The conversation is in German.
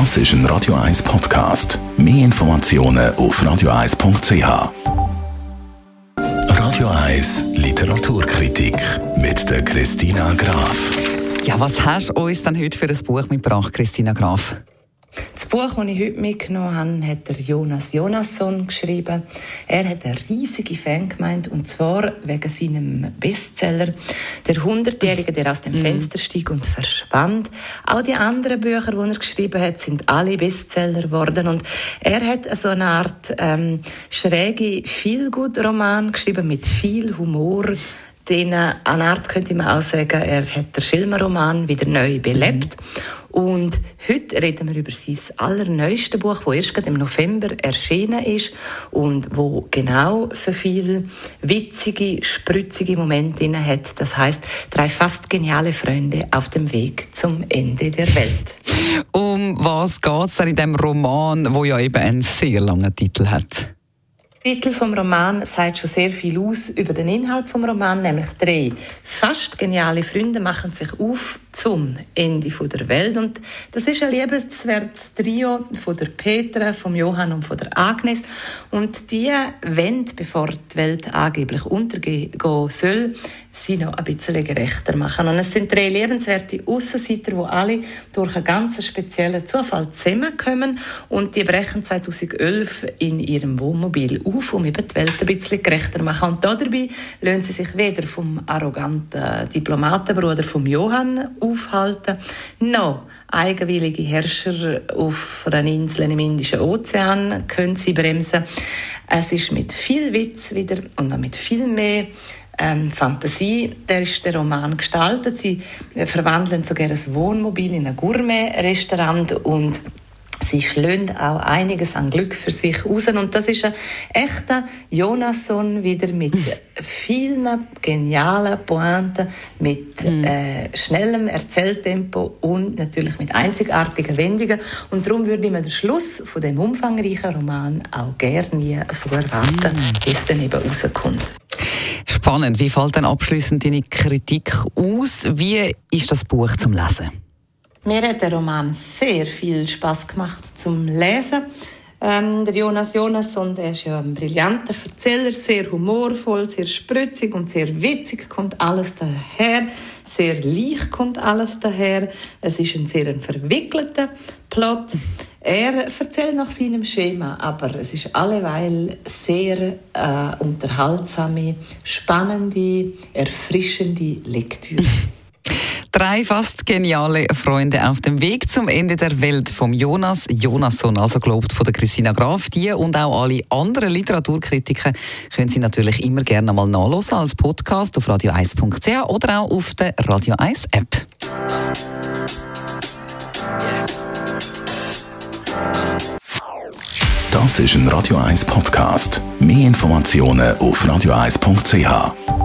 Das ist ein Radio 1 Podcast. Mehr Informationen auf radio1.ch. Radio 1 Literaturkritik mit der Christina Graf. Ja, was hast du uns denn heute für ein Buch mitgebracht, Christina Graf? Das Buch, das ich heute mitgenommen habe, hat der Jonas Jonasson geschrieben. Er hat eine riesige Fangemeinde und zwar wegen seinem Bestseller «Der Hundertjährige, der aus dem mhm. Fenster stieg und verschwand». Auch die anderen Bücher, die er geschrieben hat, sind alle Bestseller geworden und er hat so eine Art ähm, schräge Feelgood-Roman geschrieben mit viel Humor, den, an Art könnte man auch sagen, er hat den Schilmer-Roman wieder neu belebt. Mhm. Und heute reden wir über sein allerneuestes Buch, das erst im November erschienen ist und wo genau so viele witzige, spritzige Momente drin hat. Das heißt, drei fast geniale Freunde auf dem Weg zum Ende der Welt. Um was geht es in dem Roman, wo ja eben einen sehr langen Titel hat? Der Titel vom Roman sagt schon sehr viel aus über den Inhalt vom Roman, nämlich drei fast geniale Freunde machen sich auf zum Ende der Welt und das ist ein liebenswertes Trio von der Petra, vom Johann und von der Agnes und die wollen, bevor die Welt angeblich untergehen soll, sie noch ein bisschen gerechter machen. Und es sind drei lebenswerte Aussenseiter, die alle durch einen ganz speziellen Zufall zusammenkommen und die brechen 2011 in ihrem Wohnmobil auf, um eben die Welt ein bisschen gerechter zu machen. Und dabei lassen sie sich weder vom arroganten Diplomatenbruder vom Johann aufhalten, noch eigenwillige Herrscher auf einer Insel im Indischen Ozean können sie bremsen. Es ist mit viel Witz wieder und noch mit viel mehr ähm, Fantasie, der ist der Roman gestaltet. Sie verwandeln sogar ein Wohnmobil in ein Gourmet-Restaurant und Sie schlönt auch einiges an Glück für sich raus. Und das ist ein echter Jonasson wieder mit vielen genialen Pointen, mit mm. äh, schnellem Erzähltempo und natürlich mit einzigartigen Wendungen. Und darum würde ich mir den Schluss von dem umfangreichen Roman auch gerne so erwarten, mm. bis dann eben rauskommt. Spannend. Wie fällt dann abschließend deine Kritik aus? Wie ist das Buch zum Lesen? Mir hat der Roman sehr viel Spaß gemacht zum Lesen. Ähm, der Jonas Jonasson, der ist ja ein brillanter Erzähler, sehr humorvoll, sehr spritzig und sehr witzig, kommt alles daher. Sehr leicht kommt alles daher. Es ist ein sehr verwickelter Plot. Er erzählt nach seinem Schema, aber es ist alleweil sehr äh, unterhaltsame, spannende, erfrischende Lektüre. Drei fast geniale Freunde auf dem Weg zum Ende der Welt vom Jonas Jonasson, also gelobt von der Christina Graf. Die und auch alle anderen Literaturkritiker können Sie natürlich immer gerne mal nachlesen als Podcast auf radio1.ch oder auch auf der Radio 1 App. Das ist ein Radio 1 Podcast. Mehr Informationen auf radio1.ch.